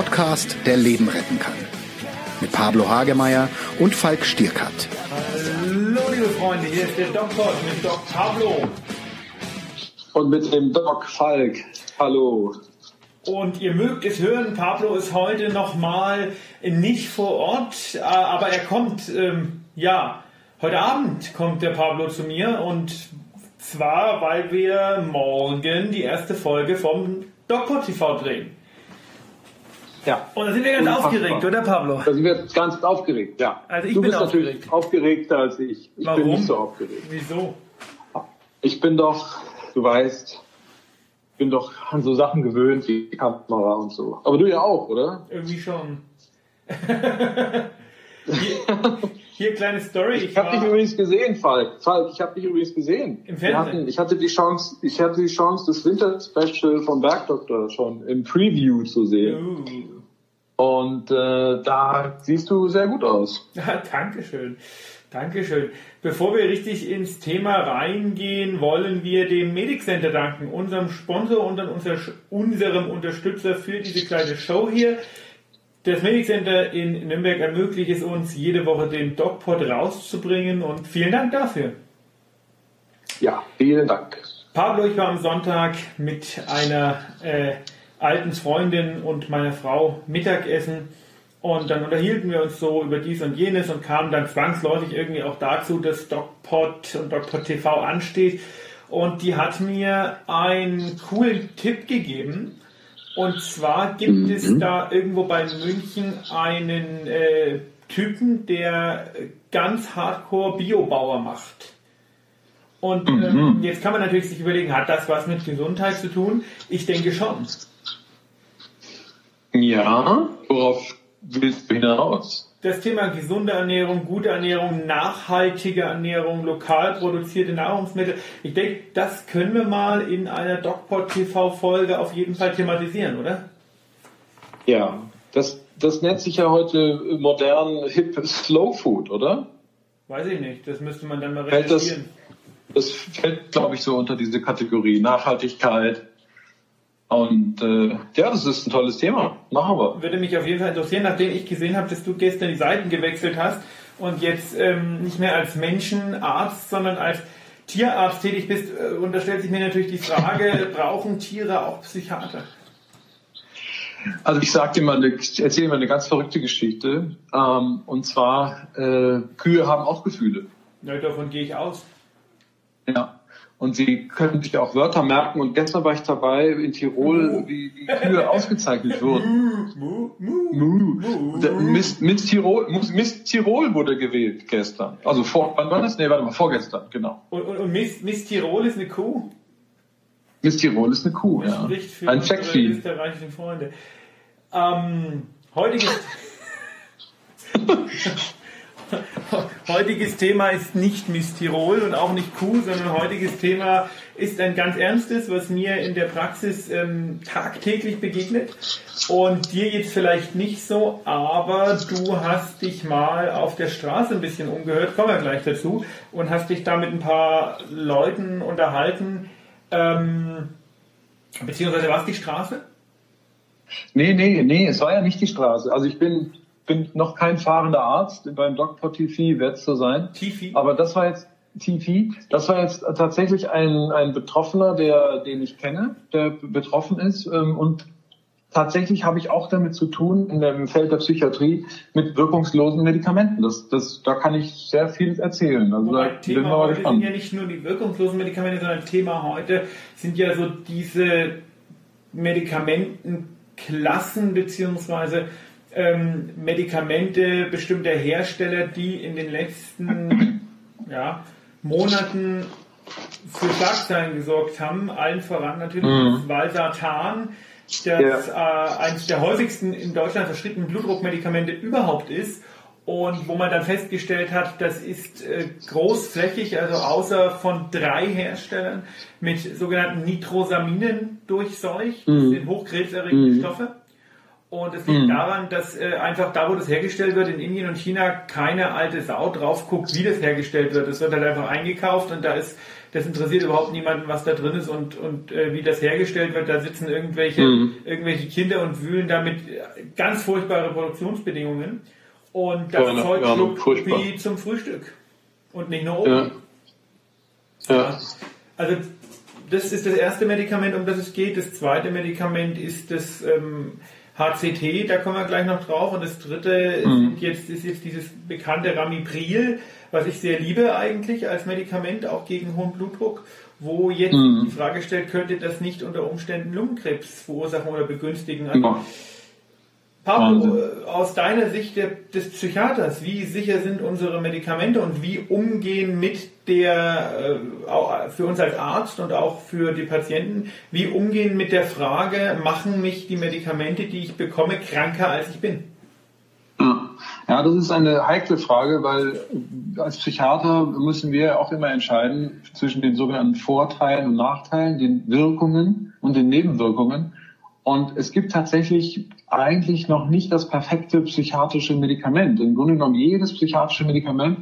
Podcast, der Leben retten kann. Mit Pablo Hagemeyer und Falk Stierkat. Hallo liebe Freunde, hier ist der Doktor mit Doc Pablo. Und mit dem Doc Falk. Hallo. Und ihr mögt es hören, Pablo ist heute nochmal nicht vor Ort, äh, aber er kommt, ähm, ja, heute Abend kommt der Pablo zu mir und zwar, weil wir morgen die erste Folge vom Doktor TV drehen. Ja. Und da sind wir ganz Unfassbar. aufgeregt, oder Pablo? Da sind wir ganz aufgeregt, ja. Also ich du bin bist natürlich aufgeregt. aufgeregter als ich. Ich Warum? bin nicht so aufgeregt. Wieso? Ich bin doch, du weißt, bin doch an so Sachen gewöhnt wie Kamera und so. Aber du ja auch, oder? Irgendwie schon. hier, kleine Story. Ich habe dich übrigens gesehen, Falk. Falk, ich habe dich übrigens gesehen. Im Fernsehen? hatten, ich hatte die Chance, ich hatte die Chance, das Winter-Special vom Bergdoktor schon im Preview zu sehen. Uh. Und äh, da siehst du sehr gut aus. Ja, Dankeschön. Dankeschön. Bevor wir richtig ins Thema reingehen, wollen wir dem Medic Center danken, unserem Sponsor und unserem Unterstützer für diese kleine Show hier. Das Medic Center in Nürnberg ermöglicht es uns, jede Woche den DocPod rauszubringen und vielen Dank dafür. Ja, vielen Dank. Pablo, ich war am Sonntag mit einer äh, alten Freundin und meiner Frau Mittagessen und dann unterhielten wir uns so über dies und jenes und kamen dann zwangsläufig irgendwie auch dazu, dass DocPod und DocPod TV ansteht und die hat mir einen coolen Tipp gegeben und zwar gibt es da irgendwo bei München einen äh, Typen, der ganz hardcore Biobauer macht. Und ähm, jetzt kann man natürlich sich überlegen, hat das was mit Gesundheit zu tun? Ich denke schon. Ja, worauf willst du hinaus? Das Thema gesunde Ernährung, gute Ernährung, nachhaltige Ernährung, lokal produzierte Nahrungsmittel, ich denke, das können wir mal in einer DocPod TV Folge auf jeden Fall thematisieren, oder? Ja, das, das nennt sich ja heute modern hip Slow Food, oder? Weiß ich nicht, das müsste man dann mal Fällt das- recherchieren. Das fällt, glaube ich, so unter diese Kategorie Nachhaltigkeit. Und äh, ja, das ist ein tolles Thema. Machen wir. Würde mich auf jeden Fall interessieren, nachdem ich gesehen habe, dass du gestern die Seiten gewechselt hast und jetzt ähm, nicht mehr als Menschenarzt, sondern als Tierarzt tätig bist. Äh, und da stellt sich mir natürlich die Frage, brauchen Tiere auch Psychiater? Also ich sag dir mal, eine, ich erzähle dir mal eine ganz verrückte Geschichte. Ähm, und zwar, äh, Kühe haben auch Gefühle. Ja, davon gehe ich aus. Ja. Und sie können sich auch Wörter merken. Und gestern war ich dabei in Tirol, wie die Kühe ausgezeichnet wurden. Mu, mu. Mu. Miss, Miss, Tirol, Miss Tirol wurde gewählt gestern. Also vor, wann war das? Nee, warte mal, vorgestern, genau. Und, und, und Miss, Miss Tirol ist eine Kuh. Miss Tirol ist eine Kuh, ja. Spricht für Ein Checkvieh. österreichischen Freunde. Ähm, heutiges, heutiges Thema ist nicht Miss Tirol und auch nicht Kuh, sondern heutiges Thema ist ein ganz ernstes, was mir in der Praxis ähm, tagtäglich begegnet. Und dir jetzt vielleicht nicht so, aber du hast dich mal auf der Straße ein bisschen umgehört, kommen wir gleich dazu, und hast dich da mit ein paar Leuten unterhalten. Ähm, beziehungsweise war es die Straße? Nee, nee, nee, es war ja nicht die Straße. Also ich bin, bin noch kein fahrender Arzt, beim Dr. TV wird es so sein. Tifi? Aber das war jetzt TV, das war jetzt tatsächlich ein, ein Betroffener, der, den ich kenne, der betroffen ist. ähm, Und tatsächlich habe ich auch damit zu tun, in dem Feld der Psychiatrie, mit wirkungslosen Medikamenten. Das, das, da kann ich sehr viel erzählen. Also Wobei da bin Thema mal heute sind gespannt. ja nicht nur die wirkungslosen Medikamente, sondern Thema heute sind ja so diese Medikamentenklassen beziehungsweise ähm, Medikamente bestimmter Hersteller, die in den letzten ja, Monaten für Schlagzeilen gesorgt haben. Allen voran natürlich das Valsartan, das äh, eines der häufigsten in Deutschland verschriebenen Blutdruckmedikamente überhaupt ist. Und wo man dann festgestellt hat, das ist äh, großflächig, also außer von drei Herstellern mit sogenannten Nitrosaminen durchseucht. Das sind hochkrebserregende Stoffe. Und es liegt mhm. daran, dass äh, einfach da, wo das hergestellt wird, in Indien und China, keine alte Sau drauf guckt, wie das hergestellt wird. Es wird halt einfach eingekauft und da ist, das interessiert überhaupt niemanden, was da drin ist und, und äh, wie das hergestellt wird. Da sitzen irgendwelche, mhm. irgendwelche Kinder und wühlen damit ganz furchtbare Produktionsbedingungen. Und das ja, Zeug ja, schluckt wie zum Frühstück. Und nicht nur oben. Ja. ja. Also das ist das erste Medikament, um das es geht. Das zweite Medikament ist das ähm, HCT, da kommen wir gleich noch drauf. Und das dritte mhm. jetzt, ist jetzt dieses bekannte Ramipril, was ich sehr liebe eigentlich als Medikament, auch gegen hohen Blutdruck, wo jetzt mhm. die Frage stellt, könnte das nicht unter Umständen Lungenkrebs verursachen oder begünstigen? Also, ja. Pablo, äh, aus deiner Sicht des Psychiaters, wie sicher sind unsere Medikamente und wie umgehen mit der, äh, für uns als Arzt und auch für die Patienten, wie umgehen mit der Frage, machen mich die Medikamente, die ich bekomme, kranker als ich bin? Ja, das ist eine heikle Frage, weil als Psychiater müssen wir auch immer entscheiden zwischen den sogenannten Vorteilen und Nachteilen, den Wirkungen und den Nebenwirkungen. Und es gibt tatsächlich eigentlich noch nicht das perfekte psychiatrische Medikament. Im Grunde genommen jedes psychiatrische Medikament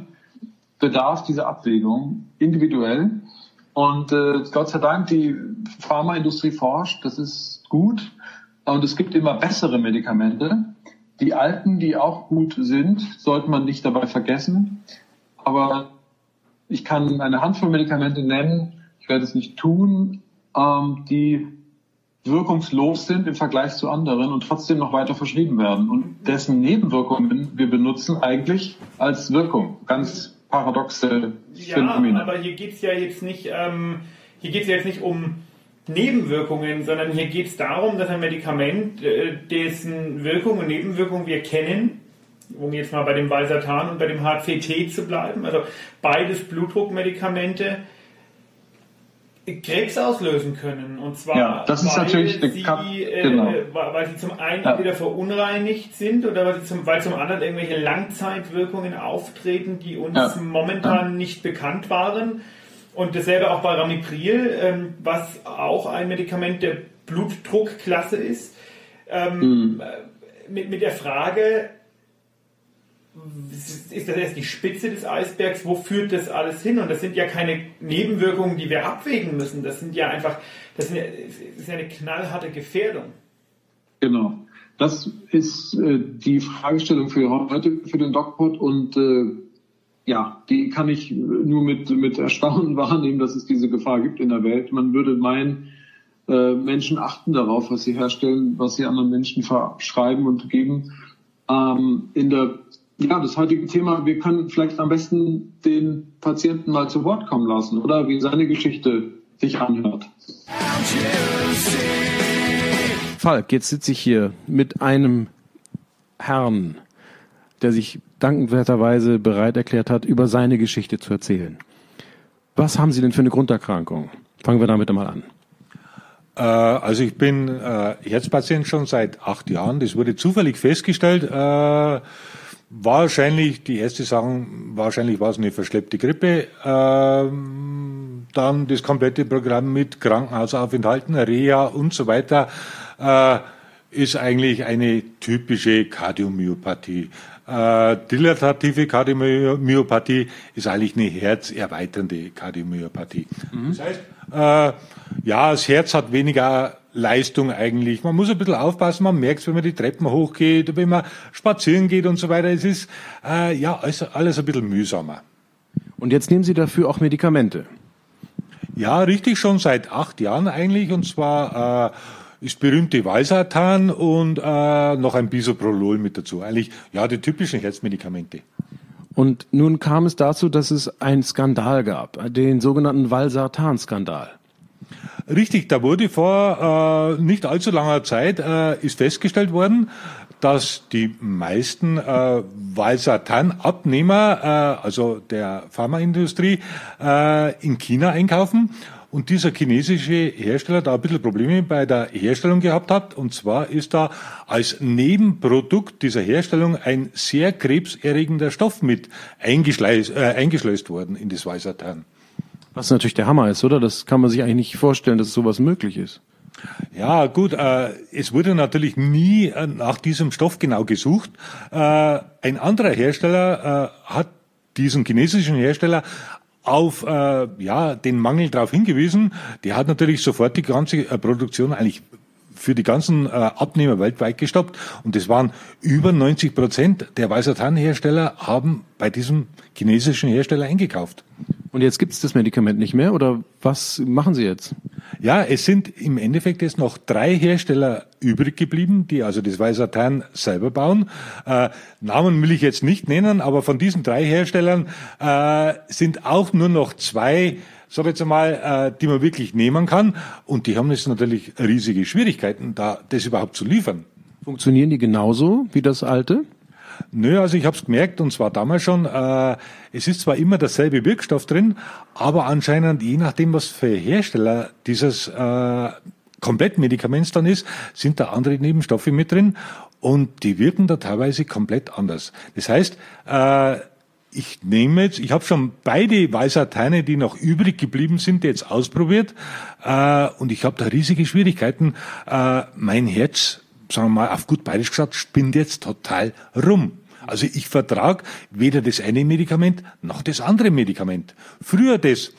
bedarf dieser Abwägung individuell. Und äh, Gott sei Dank, die Pharmaindustrie forscht, das ist gut. Und es gibt immer bessere Medikamente. Die alten, die auch gut sind, sollte man nicht dabei vergessen. Aber ich kann eine Handvoll Medikamente nennen, ich werde es nicht tun, ähm, die wirkungslos sind im Vergleich zu anderen und trotzdem noch weiter verschrieben werden und dessen Nebenwirkungen wir benutzen eigentlich als Wirkung. Ganz paradoxe ja, Phänomene. aber hier geht es ja jetzt nicht, ähm, hier geht es ja jetzt nicht um Nebenwirkungen, sondern hier geht es darum, dass ein Medikament, äh, dessen Wirkung und Nebenwirkung wir kennen, um jetzt mal bei dem Valsartan und bei dem HCT zu bleiben, also beides Blutdruckmedikamente, Krebs auslösen können. Und zwar, ja, das ist weil, natürlich sie, äh, genau. weil sie zum einen ja. entweder verunreinigt sind oder weil, sie zum, weil zum anderen irgendwelche Langzeitwirkungen auftreten, die uns ja. momentan nicht bekannt waren. Und dasselbe auch bei Ramipril, ähm, was auch ein Medikament der Blutdruckklasse ist. Ähm, mhm. mit, mit der Frage, ist das erst die Spitze des Eisbergs, wo führt das alles hin? Und das sind ja keine Nebenwirkungen, die wir abwägen müssen. Das sind ja einfach, das, ist ja eine knallharte Gefährdung. Genau. Das ist äh, die Fragestellung für heute, für den DocPod und äh, ja, die kann ich nur mit, mit Erstaunen wahrnehmen, dass es diese Gefahr gibt in der Welt. Man würde meinen, äh, Menschen achten darauf, was sie herstellen, was sie anderen Menschen verschreiben und geben. Ähm, in der ja, das heutige Thema, wir können vielleicht am besten den Patienten mal zu Wort kommen lassen, oder wie seine Geschichte sich anhört. Falk, jetzt sitze ich hier mit einem Herrn, der sich dankenswerterweise bereit erklärt hat, über seine Geschichte zu erzählen. Was haben Sie denn für eine Grunderkrankung? Fangen wir damit einmal an. Äh, also ich bin äh, Herzpatient schon seit acht Jahren. Das wurde zufällig festgestellt. Äh, Wahrscheinlich, die erste sagen, wahrscheinlich war es eine verschleppte Grippe. Ähm, dann das komplette Programm mit Krankenhausaufenthalten, Reha und so weiter äh, ist eigentlich eine typische Kardiomyopathie. Äh, dilatative Kardiomyopathie ist eigentlich eine herzerweiternde Kardiomyopathie. Mhm. Das heißt, äh, ja, das Herz hat weniger Leistung eigentlich. Man muss ein bisschen aufpassen, man merkt wenn man die Treppen hochgeht, wenn man spazieren geht und so weiter. Es ist äh, ja alles, alles ein bisschen mühsamer. Und jetzt nehmen Sie dafür auch Medikamente? Ja, richtig, schon seit acht Jahren eigentlich. Und zwar äh, ist berühmte Valsartan und äh, noch ein Bisoprolol mit dazu. Eigentlich ja die typischen Herzmedikamente. Und nun kam es dazu, dass es einen Skandal gab, den sogenannten Valsartan-Skandal. Richtig, da wurde vor äh, nicht allzu langer Zeit äh, ist festgestellt worden, dass die meisten äh, Valsartan-Abnehmer, äh, also der Pharmaindustrie, äh, in China einkaufen und dieser chinesische Hersteller da ein bisschen Probleme bei der Herstellung gehabt hat. Und zwar ist da als Nebenprodukt dieser Herstellung ein sehr krebserregender Stoff mit eingeschleust, äh, eingeschleust worden in das Valsartan. Was natürlich der Hammer ist, oder? Das kann man sich eigentlich nicht vorstellen, dass sowas möglich ist. Ja, gut, äh, es wurde natürlich nie äh, nach diesem Stoff genau gesucht. Äh, ein anderer Hersteller äh, hat diesen chinesischen Hersteller auf äh, ja, den Mangel darauf hingewiesen. Der hat natürlich sofort die ganze äh, Produktion eigentlich für die ganzen äh, Abnehmer weltweit gestoppt. Und das waren über 90 Prozent der Weißertan-Hersteller haben bei diesem chinesischen Hersteller eingekauft. Und jetzt gibt es das Medikament nicht mehr oder was machen Sie jetzt? Ja, es sind im Endeffekt jetzt noch drei Hersteller übrig geblieben, die also das Weißertan selber bauen. Äh, Namen will ich jetzt nicht nennen, aber von diesen drei Herstellern äh, sind auch nur noch zwei sag jetzt einmal, äh, die man wirklich nehmen kann. Und die haben jetzt natürlich riesige Schwierigkeiten, da das überhaupt zu liefern. Funktionieren die genauso wie das alte? Nö, also ich habe es gemerkt und zwar damals schon, äh, es ist zwar immer derselbe Wirkstoff drin, aber anscheinend je nachdem, was für Hersteller dieses äh, Komplettmedikaments dann ist, sind da andere Nebenstoffe mit drin und die wirken da teilweise komplett anders. Das heißt, äh, ich nehme jetzt, ich habe schon beide Weißarteine, die noch übrig geblieben sind, jetzt ausprobiert äh, und ich habe da riesige Schwierigkeiten. Äh, mein Herz sagen wir mal auf gut bayerisch gesagt, spinnt jetzt total rum. Also ich vertrag weder das eine Medikament noch das andere Medikament. Früher das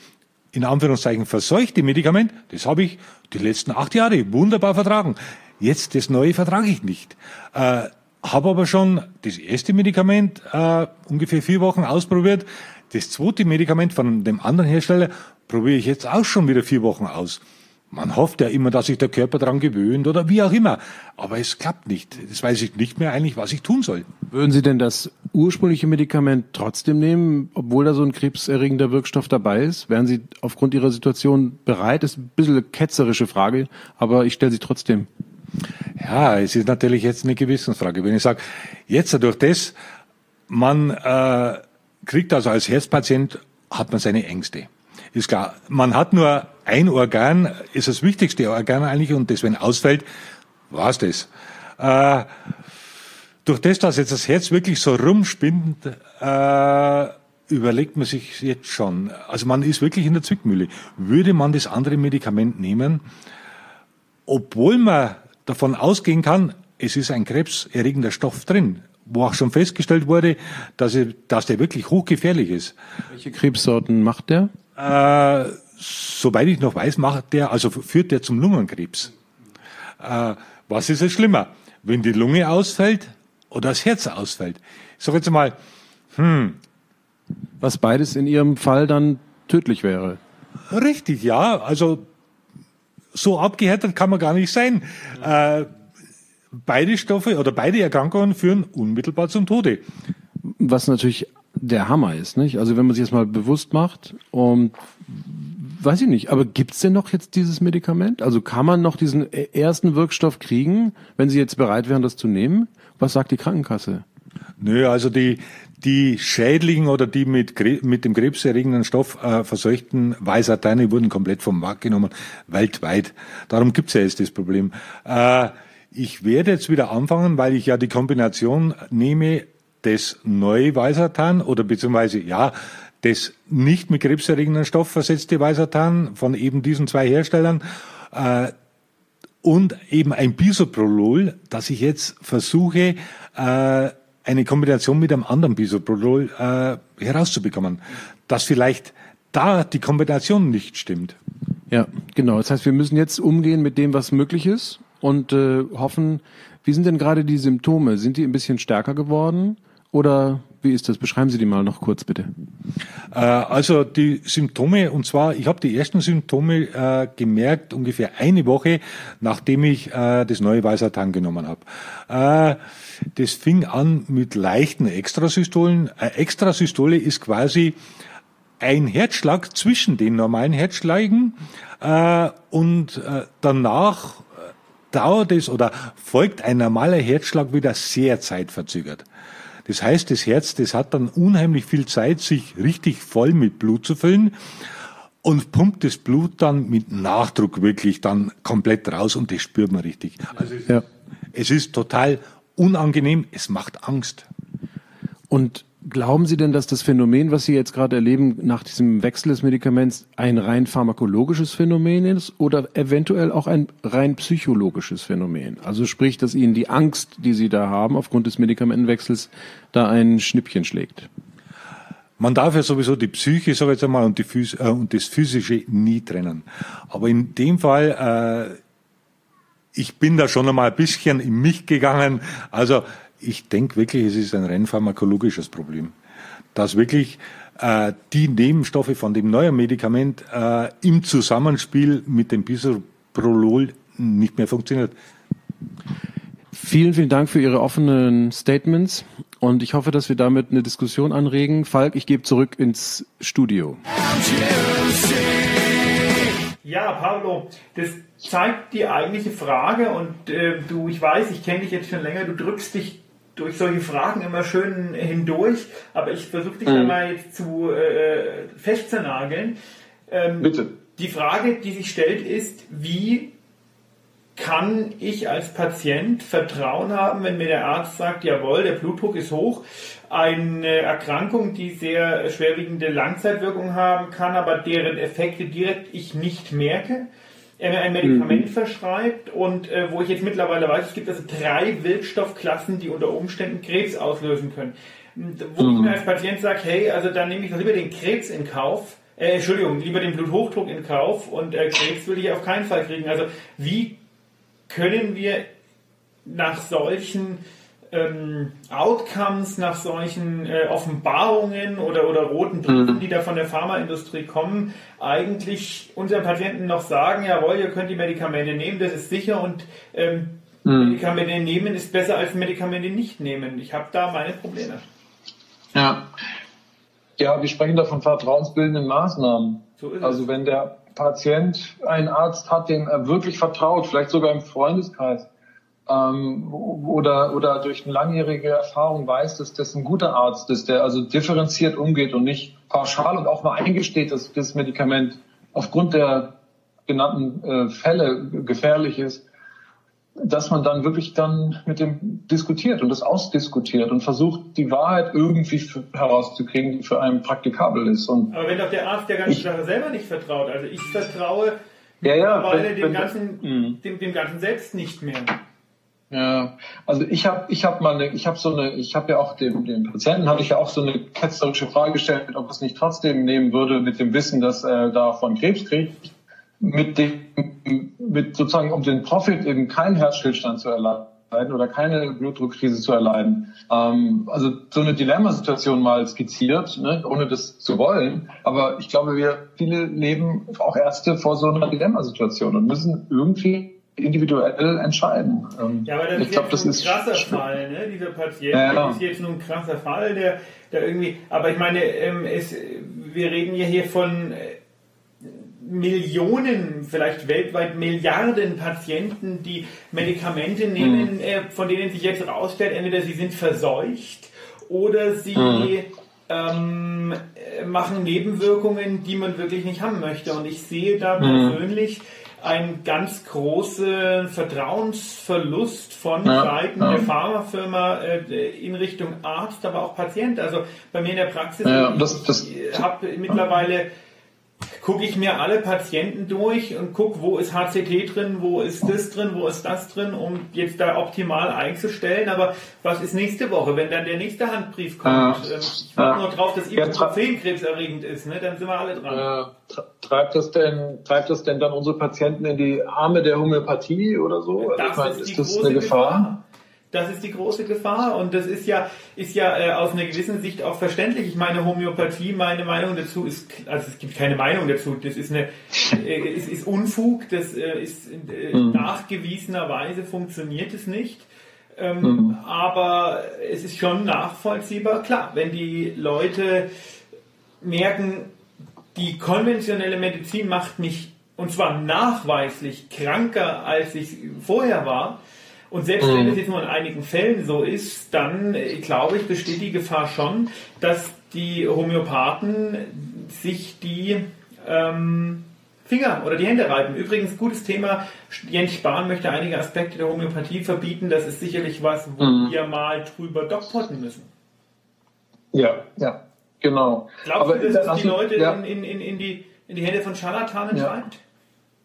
in Anführungszeichen verseuchte Medikament, das habe ich die letzten acht Jahre wunderbar vertragen. Jetzt das neue vertrage ich nicht. Äh, habe aber schon das erste Medikament äh, ungefähr vier Wochen ausprobiert. Das zweite Medikament von dem anderen Hersteller probiere ich jetzt auch schon wieder vier Wochen aus. Man hofft ja immer, dass sich der Körper daran gewöhnt oder wie auch immer. Aber es klappt nicht. Das weiß ich nicht mehr eigentlich, was ich tun soll. Würden Sie denn das ursprüngliche Medikament trotzdem nehmen, obwohl da so ein krebserregender Wirkstoff dabei ist? Wären Sie aufgrund Ihrer Situation bereit? Das ist ein bisschen eine ketzerische Frage, aber ich stelle sie trotzdem. Ja, es ist natürlich jetzt eine Gewissensfrage. Wenn ich sage, jetzt durch das, man äh, kriegt also als Herzpatient, hat man seine Ängste. Ist klar, man hat nur ein Organ, ist das wichtigste Organ eigentlich, und das, wenn ausfällt, war's das. Äh, durch das, dass jetzt das Herz wirklich so rumspinnt, äh, überlegt man sich jetzt schon. Also man ist wirklich in der Zwickmühle. Würde man das andere Medikament nehmen, obwohl man davon ausgehen kann, es ist ein krebserregender Stoff drin, wo auch schon festgestellt wurde, dass, er, dass der wirklich hochgefährlich ist. Welche Krebssorten macht der? Äh, soweit ich noch weiß, macht der, also führt der zum Lungenkrebs. Äh, was ist es schlimmer? Wenn die Lunge ausfällt oder das Herz ausfällt? Ich sage jetzt mal, hm. Was beides in Ihrem Fall dann tödlich wäre. Richtig, ja. Also so abgehärtet kann man gar nicht sein. Äh, beide Stoffe oder beide Erkrankungen führen unmittelbar zum Tode. Was natürlich der Hammer ist, nicht? Also wenn man sich das mal bewusst macht und weiß ich nicht, aber gibt's denn noch jetzt dieses Medikament? Also kann man noch diesen ersten Wirkstoff kriegen, wenn Sie jetzt bereit wären, das zu nehmen? Was sagt die Krankenkasse? Nö, also die, die schädlichen oder die mit, mit dem krebserregenden Stoff äh, verseuchten Weißarteine wurden komplett vom Markt genommen, weltweit. Darum gibt's ja jetzt das Problem. Äh, ich werde jetzt wieder anfangen, weil ich ja die Kombination nehme des Neuweißertan oder beziehungsweise ja das nicht mit krebserregenden Stoff versetzte Weißertan von eben diesen zwei Herstellern äh, und eben ein Bisoprolol, das ich jetzt versuche äh, eine Kombination mit einem anderen Bisoprolol äh, herauszubekommen, dass vielleicht da die Kombination nicht stimmt. Ja, genau. Das heißt, wir müssen jetzt umgehen mit dem, was möglich ist und äh, hoffen, wie sind denn gerade die Symptome? Sind die ein bisschen stärker geworden? Oder wie ist das? Beschreiben Sie die mal noch kurz, bitte. Äh, also die Symptome, und zwar, ich habe die ersten Symptome äh, gemerkt ungefähr eine Woche, nachdem ich äh, das neue Weißertan genommen habe. Äh, das fing an mit leichten Extrasystolen. Eine Extrasystole ist quasi ein Herzschlag zwischen den normalen Herzschlägen äh, und äh, danach dauert es oder folgt ein normaler Herzschlag wieder sehr zeitverzögert. Das heißt, das Herz, das hat dann unheimlich viel Zeit, sich richtig voll mit Blut zu füllen und pumpt das Blut dann mit Nachdruck wirklich dann komplett raus und das spürt man richtig. Also ja. es ist total unangenehm, es macht Angst. Und Glauben Sie denn, dass das Phänomen, was Sie jetzt gerade erleben, nach diesem Wechsel des Medikaments ein rein pharmakologisches Phänomen ist oder eventuell auch ein rein psychologisches Phänomen? Also sprich, dass Ihnen die Angst, die Sie da haben, aufgrund des Medikamentenwechsels, da ein Schnippchen schlägt? Man darf ja sowieso die Psyche, sag ich jetzt einmal, und, die Phys äh, und das Physische nie trennen. Aber in dem Fall, äh, ich bin da schon einmal ein bisschen in mich gegangen. Also ich denke wirklich, es ist ein rein pharmakologisches Problem. Dass wirklich äh, die Nebenstoffe von dem neuen Medikament äh, im Zusammenspiel mit dem Bisoprolol nicht mehr funktioniert. Vielen, vielen Dank für Ihre offenen Statements und ich hoffe, dass wir damit eine Diskussion anregen. Falk, ich gebe zurück ins Studio. Ja, Pablo, das zeigt die eigentliche Frage und äh, du, ich weiß, ich kenne dich jetzt schon länger, du drückst dich durch solche Fragen immer schön hindurch, aber ich versuche dich mhm. einmal jetzt zu äh, festzunageln. Ähm, Bitte. Die Frage, die sich stellt, ist, wie kann ich als Patient Vertrauen haben, wenn mir der Arzt sagt, jawohl, der Blutdruck ist hoch, eine Erkrankung, die sehr schwerwiegende Langzeitwirkungen haben kann, aber deren Effekte direkt ich nicht merke? Er mir ein Medikament mhm. verschreibt und äh, wo ich jetzt mittlerweile weiß, es gibt also drei Wirkstoffklassen, die unter Umständen Krebs auslösen können. Wo mhm. ich mir als Patient sage, hey, also dann nehme ich lieber den Krebs in Kauf, äh, Entschuldigung, lieber den Bluthochdruck in Kauf und äh, Krebs will ich auf keinen Fall kriegen. Also wie können wir nach solchen ähm, Outcomes, nach solchen äh, Offenbarungen oder, oder roten Briefen, mhm. die da von der Pharmaindustrie kommen, eigentlich unseren Patienten noch sagen, jawohl, ihr könnt die Medikamente nehmen, das ist sicher und ähm, mhm. Medikamente nehmen ist besser als Medikamente nicht nehmen. Ich habe da meine Probleme. Ja. Ja, wir sprechen da von vertrauensbildenden Maßnahmen. So also wenn der Patient einen Arzt hat, dem er wirklich vertraut, vielleicht sogar im Freundeskreis, ähm, oder, oder durch eine langjährige Erfahrung weiß, dass das ein guter Arzt ist, der also differenziert umgeht und nicht pauschal und auch mal eingesteht, dass das Medikament aufgrund der genannten äh, Fälle gefährlich ist, dass man dann wirklich dann mit dem diskutiert und das ausdiskutiert und versucht, die Wahrheit irgendwie herauszukriegen, die für einen praktikabel ist. Und Aber wenn doch der Arzt der ganzen Sache selber nicht vertraut, also ich vertraue ja, ja, wenn, dem, ganzen, mm. dem, dem Ganzen selbst nicht mehr. Ja, also ich habe ich hab mal eine, ich habe so eine, ich habe ja auch dem, dem Patienten habe ich ja auch so eine ketzerische Frage gestellt, ob es nicht trotzdem nehmen würde mit dem Wissen, dass er davon Krebs kriegt, mit dem, mit sozusagen um den Profit eben keinen Herzstillstand zu erleiden oder keine Blutdruckkrise zu erleiden. Ähm, also so eine Dilemmasituation mal skizziert, ne, ohne das zu wollen. Aber ich glaube, wir viele leben auch Ärzte vor so einer Dilemmasituation und müssen irgendwie individuell entscheiden. Ähm, ja, aber das ich ist glaub, das ein krasser Fall, ne? Dieser Patient ja, ja. ist jetzt nur ein krasser Fall, der, der irgendwie, aber ich meine, ähm, es, wir reden ja hier von äh, Millionen, vielleicht weltweit Milliarden Patienten, die Medikamente nehmen, mhm. äh, von denen sich jetzt herausstellt, entweder sie sind verseucht oder sie mhm. ähm, machen Nebenwirkungen, die man wirklich nicht haben möchte. Und ich sehe da mhm. persönlich ein ganz großer Vertrauensverlust von ja, Seiten ja. der Pharmafirma äh, in Richtung Arzt, aber auch Patient. Also bei mir in der Praxis, ja, das, das, ich habe mittlerweile gucke ich mir alle Patienten durch und gucke, wo ist HCT drin, wo ist das drin, wo ist das drin, um jetzt da optimal einzustellen. Aber was ist nächste Woche, wenn dann der nächste Handbrief kommt? Äh, ich warte nur drauf, dass Ibuprofen krebserregend ist, ne? dann sind wir alle dran. Äh, treibt das denn, treibt das denn dann unsere Patienten in die Arme der Homöopathie oder so? Das also, ist, ist das eine Gefahr? Gefahr? Das ist die große Gefahr und das ist ja, ist ja äh, aus einer gewissen Sicht auch verständlich. Ich meine, Homöopathie, meine Meinung dazu ist, also es gibt keine Meinung dazu, das ist eine, äh, es ist Unfug, das äh, ist äh, mhm. nachgewiesenerweise funktioniert es nicht. Ähm, mhm. Aber es ist schon nachvollziehbar, klar, wenn die Leute merken, die konventionelle Medizin macht mich, und zwar nachweislich, kranker, als ich vorher war, und selbst wenn es mhm. jetzt nur in einigen Fällen so ist, dann äh, glaube ich, besteht die Gefahr schon, dass die Homöopathen sich die ähm, Finger oder die Hände reiben. Übrigens, gutes Thema. Jens Spahn möchte einige Aspekte der Homöopathie verbieten. Das ist sicherlich was, wo mhm. wir mal drüber dogpotten müssen. Ja, ja, genau. Glaubst Aber du, dass das- die Leute ja. in, in, in, die, in die Hände von Scharlatanen Ja. treibt?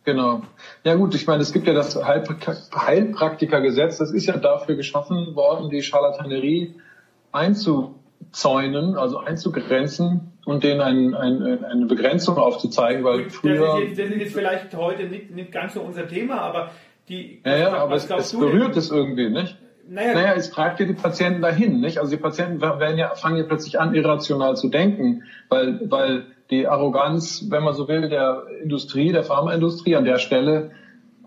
Genau. Ja gut, ich meine, es gibt ja das Heilprak- Heilpraktikergesetz, das ist ja dafür geschaffen worden, die Charlatanerie einzuzäunen, also einzugrenzen und denen ein, ein, eine Begrenzung aufzuzeigen, weil Das ist, früher... jetzt, das ist jetzt vielleicht heute nicht, nicht ganz so unser Thema, aber die. Ja, ja, was aber es, es du denn? berührt es irgendwie, nicht? Naja, Naja, es treibt ja die Patienten dahin, nicht? Also die Patienten werden ja, fangen ja plötzlich an, irrational zu denken, weil, weil die Arroganz, wenn man so will, der Industrie, der Pharmaindustrie an der Stelle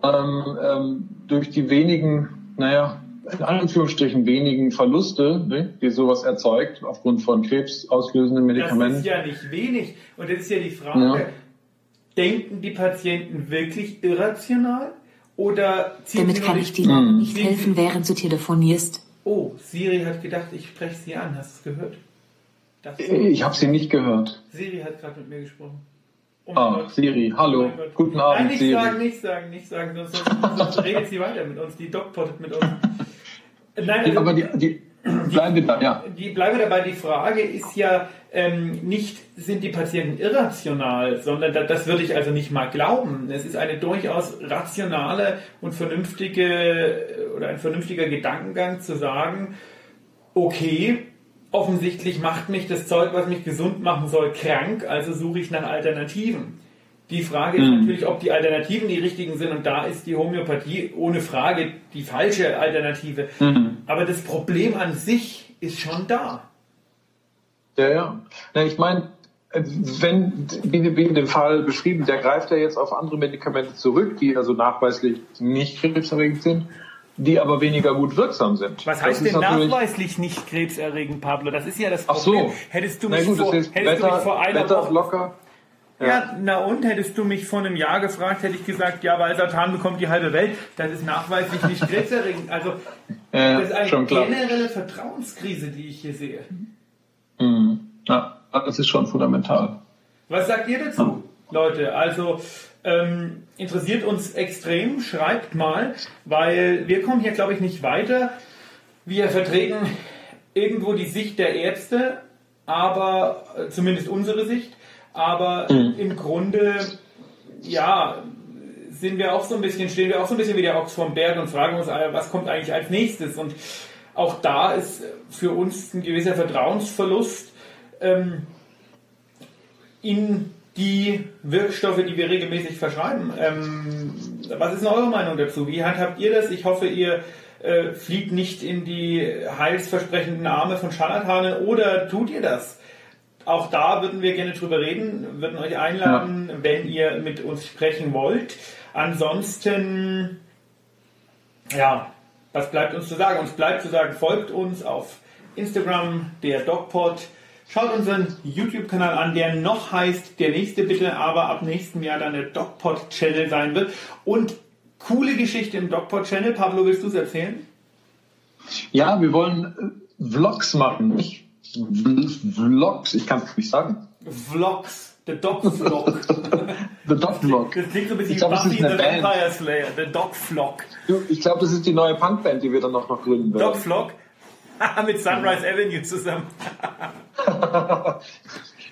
ähm, ähm, durch die wenigen, naja, in Anführungsstrichen wenigen Verluste, ne, die sowas erzeugt, aufgrund von krebsauslösenden das Medikamenten. ist ja nicht wenig. Und das ist ja die Frage, Ja. denken die Patienten wirklich irrational? Oder ziehen Damit kann ich die- dir nicht helfen, während du telefonierst. Oh, Siri hat gedacht, ich spreche sie an. Hast du es gehört? Das Ich habe sie nicht gehört. Siri hat gerade mit mir gesprochen. Oh Ah, Gott. Siri, hallo, Oh mein Gott. guten Abend, Nein, nicht Siri. sagen, nicht sagen, nicht sagen, sonst, sonst, sonst redet sie weiter mit uns. Die Dogpottet mit uns. Nein, also, Aber die, die bleiben wir da, ja. die bleibe dabei, die Frage ist ja ähm, nicht, sind die Patienten irrational, sondern da, das würde ich also nicht mal glauben. Es ist eine durchaus rationale und vernünftige äh, oder ein vernünftiger Gedankengang zu sagen, okay, offensichtlich macht mich das Zeug, was mich gesund machen soll, krank, also suche ich nach Alternativen. Die Frage ist natürlich, ob die Alternativen die richtigen sind und da ist die Homöopathie ohne Frage die falsche Alternative. Aber das Problem an sich ist schon da. Ja, ja. Na, ich meine, wenn, wie, wie in dem Fall beschrieben, der greift ja jetzt auf andere Medikamente zurück, die also nachweislich nicht krebserregend sind, die aber weniger gut wirksam sind. Was heißt denn nachweislich nicht krebserregend, Pablo? Das ist ja das Ach Problem. so. Hättest du mich, gut, vor, hättest du mich vor einer Beta Woche Blocker. Ja, na und hättest du mich vor einem Jahr gefragt, hätte ich gesagt, ja, weil Satan bekommt die halbe Welt. Das ist nachweislich nicht krebserregend. Also Ja, das ist eine generelle Vertrauenskrise, die ich hier sehe. Mhm. Ja, das ist schon fundamental. Was sagt ihr dazu, Leute? Also ähm, interessiert uns extrem, schreibt mal, weil wir kommen hier, glaube ich, nicht weiter. Wir vertreten irgendwo die Sicht der Ärzte, aber äh, zumindest unsere Sicht, aber im Grunde, ja, sind wir auch so ein bisschen, stehen wir auch so ein bisschen wie der Ochs vom Berg und fragen uns, was kommt eigentlich als nächstes? Und auch da ist für uns ein gewisser Vertrauensverlust. Ähm, in die Wirkstoffe, die wir regelmäßig verschreiben. Ähm, was ist denn eure Meinung dazu? Wie handhabt ihr das? Ich hoffe, ihr äh, fliegt nicht in die heilsversprechenden Arme von Scharlatanen oder tut ihr das? Auch da würden wir gerne drüber reden, würden euch einladen, wenn ihr mit uns sprechen wollt. Ansonsten, ja, was bleibt uns zu sagen? Uns bleibt zu sagen, folgt uns auf Instagram, der DocPod. Schaut unseren YouTube-Kanal an, der noch heißt Der nächste bitte, aber ab nächstem Jahr dann der DocPod-Channel sein wird. Und coole Geschichte im DocPod-Channel. Pablo, willst du es erzählen? Ja, wir wollen äh, Vlogs machen, nicht V- Vlogs, ich kann es nicht sagen. Vlogs. Der Doc-Vlog. The Doc Vlog. Das klingt so ein bisschen Ich glaub, wie Buffy the. Vampire Slayer. Der Doc-Vlog. Du, Ich glaube, das ist die neue Punkband, die wir dann noch, noch gründen werden. Doc-Vlog. Mit Sunrise Avenue zusammen.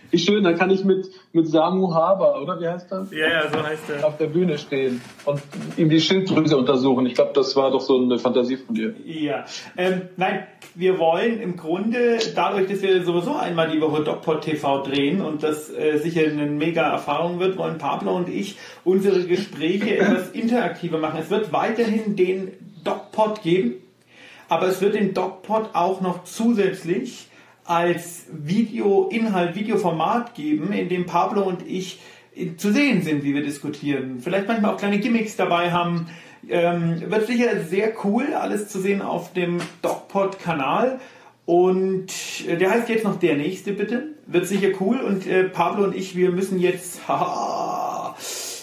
Wie schön, dann kann ich mit, mit Samu Haber, oder wie heißt das? Ja, ja, so heißt er. Auf der Bühne stehen und ihm die Schilddrüse untersuchen. Ich glaube, das war doch so eine Fantasie von dir. Ja, ähm, nein, wir wollen im Grunde, dadurch, dass wir sowieso einmal die Woche DocPod TV drehen und das äh, sicher eine mega Erfahrung wird, wollen Pablo und ich unsere Gespräche etwas interaktiver machen. Es wird weiterhin den DocPod geben, aber es wird den DocPod auch noch zusätzlich als Videoinhalt, Videoformat geben, in dem Pablo und ich zu sehen sind, wie wir diskutieren. Vielleicht manchmal auch kleine Gimmicks dabei haben. Ähm, wird sicher sehr cool, alles zu sehen auf dem DocPod-Kanal. Und äh, der heißt jetzt noch Der Nächste, bitte. Wird sicher cool. Und äh, Pablo und ich, wir müssen jetzt haha,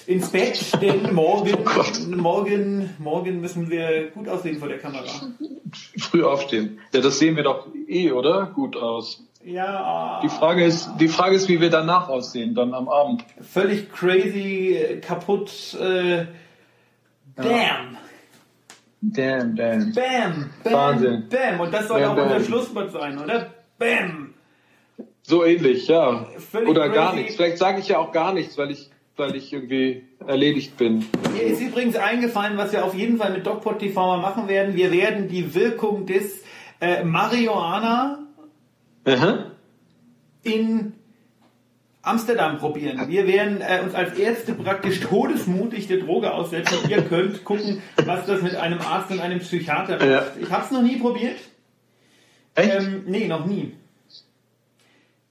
ins Bett, denn morgen, morgen, morgen müssen wir gut aussehen vor der Kamera. Früh aufstehen. Ja, das sehen wir doch eh, oder? Gut aus. Ja, Die Frage ist, die Frage ist, wie wir danach aussehen, dann am Abend. völlig crazy, äh, kaputt. Äh, damn. Damn, damn. Bam, bam, Wahnsinn. bam. Und das soll Bam, auch unser. Schlusswort sein, oder? Bam. So ähnlich, ja. Völlig Oder gar crazy. nichts. Vielleicht sage ich ja auch gar nichts, weil ich, weil ich irgendwie erledigt bin. Mir ist übrigens eingefallen, was wir auf jeden Fall mit DocPod TV mal machen werden. Wir werden die Wirkung des äh, Marihuana Aha. in Amsterdam probieren. Wir werden äh, uns als Ärzte praktisch todesmutig der Droge aussetzen. Ihr könnt gucken, was das mit einem Arzt und einem Psychiater macht. Ja. Ich habe es noch nie probiert. Echt? Ähm, nee, noch nie.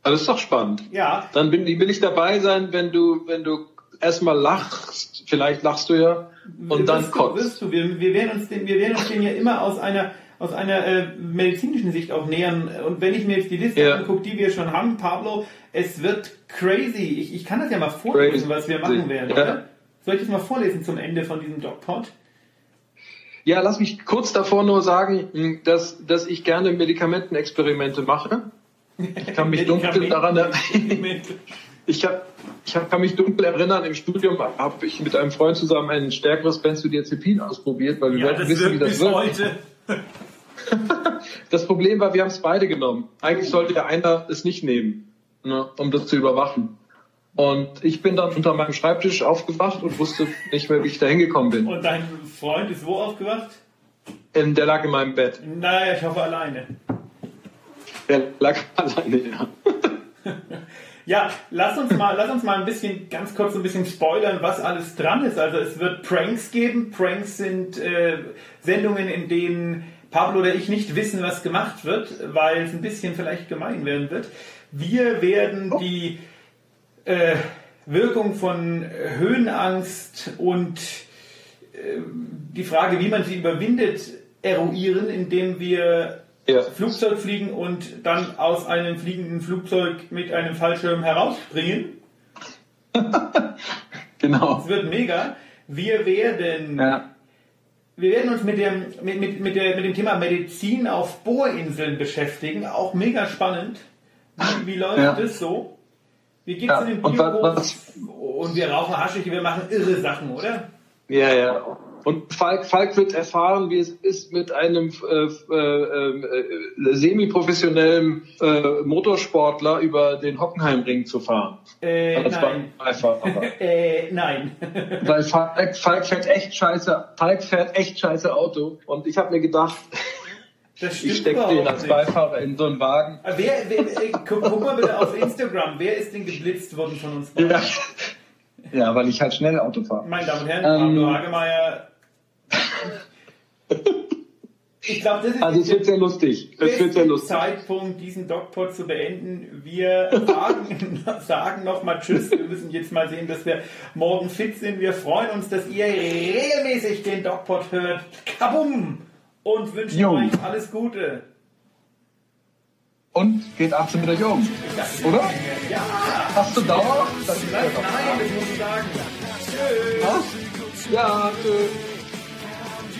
Ah, das ist doch spannend. Ja, Dann bin, will ich dabei sein, wenn du, wenn du erstmal lachst. Vielleicht lachst du ja. Und dann wirst du, kotzt. wirst du. Wir, wir, werden uns den, wir werden uns den ja immer aus einer aus einer äh, medizinischen Sicht auch nähern. Und wenn ich mir jetzt die Liste Ja. angucke, die wir schon haben, Pablo, es wird crazy. Ich, ich kann das ja mal vorlesen, Crazy. was wir machen werden. Ja. Oder? Soll ich das mal vorlesen zum Ende von diesem DocPod? Ja, lass mich kurz davor nur sagen, mh, dass, dass ich gerne Medikamentenexperimente mache. Ich kann mich dunkel daran erinnern. Ich, hab, ich kann mich dunkel erinnern, im Studium habe ich mit einem Freund zusammen ein stärkeres Benzodiazepin ausprobiert, weil wir Ja, wollten wissen, wie das wirkt. heute. Das Problem war, wir haben es beide genommen. Eigentlich sollte ja einer es nicht nehmen, ne, um das zu überwachen. Und ich bin dann unter meinem Schreibtisch aufgewacht und wusste nicht mehr, wie ich da hingekommen bin. Und dein Freund ist wo aufgewacht? Ähm, Der lag in meinem Bett. Naja, ich hoffe alleine. Der lag alleine, ja. Ja, lass uns mal, lass uns mal ein bisschen, ganz kurz ein bisschen spoilern, was alles dran ist. Also es wird Pranks geben. Pranks sind äh, Sendungen, in denen Pablo oder ich nicht wissen, was gemacht wird, weil es ein bisschen vielleicht gemein werden wird. Wir werden die äh, Wirkung von Höhenangst und äh, die Frage, wie man sie überwindet, eruieren, indem wir Ja. Flugzeug fliegen und dann aus einem fliegenden Flugzeug mit einem Fallschirm herausspringen. Genau. Es wird mega. Wir werden, Ja. wir werden uns mit dem, mit, mit, mit, der, mit dem Thema Medizin auf Bohrinseln beschäftigen. Auch mega spannend. Wie, wie läuft Ja. das so? Wie geht's Ja, in den und Biohof? was- Und wir rauchen Haschig, wir machen irre Sachen, oder? Ja, ja. Und Falk, Falk wird erfahren, wie es ist, mit einem äh, äh, äh, semi-professionellen äh, Motorsportler über den Hockenheimring zu fahren. Äh, Als nein. Beifahrer. Äh, nein. Weil Falk, Falk fährt echt scheiße, Falk fährt echt scheiße Auto. Und ich habe mir gedacht, ich stecke den als. Beifahrer in so einen Wagen. Wer, wer, guck, guck mal bitte auf Instagram. Wer ist denn geblitzt worden von uns beiden? Ja, ja weil ich halt schnell Auto fahre. Meine Damen und Herren, Ähm. Pablo Hagemeyer. Ich glaube, das ist Also es wird sehr lustig. Es der wird sehr lustig. Zeitpunkt, diesen Dogpod zu beenden. Wir sagen, sagen nochmal Tschüss. Wir müssen jetzt mal sehen, dass wir morgen fit sind. Wir freuen uns, dass ihr regelmäßig den Dogpod hört. Kabum! Und wünschen Jo. euch alles Gute. Und geht 18 mit euch um. Oder? Ja! Hast du ist Nein, nein, das muss ich sagen. Tschüss! Ja, tschüss.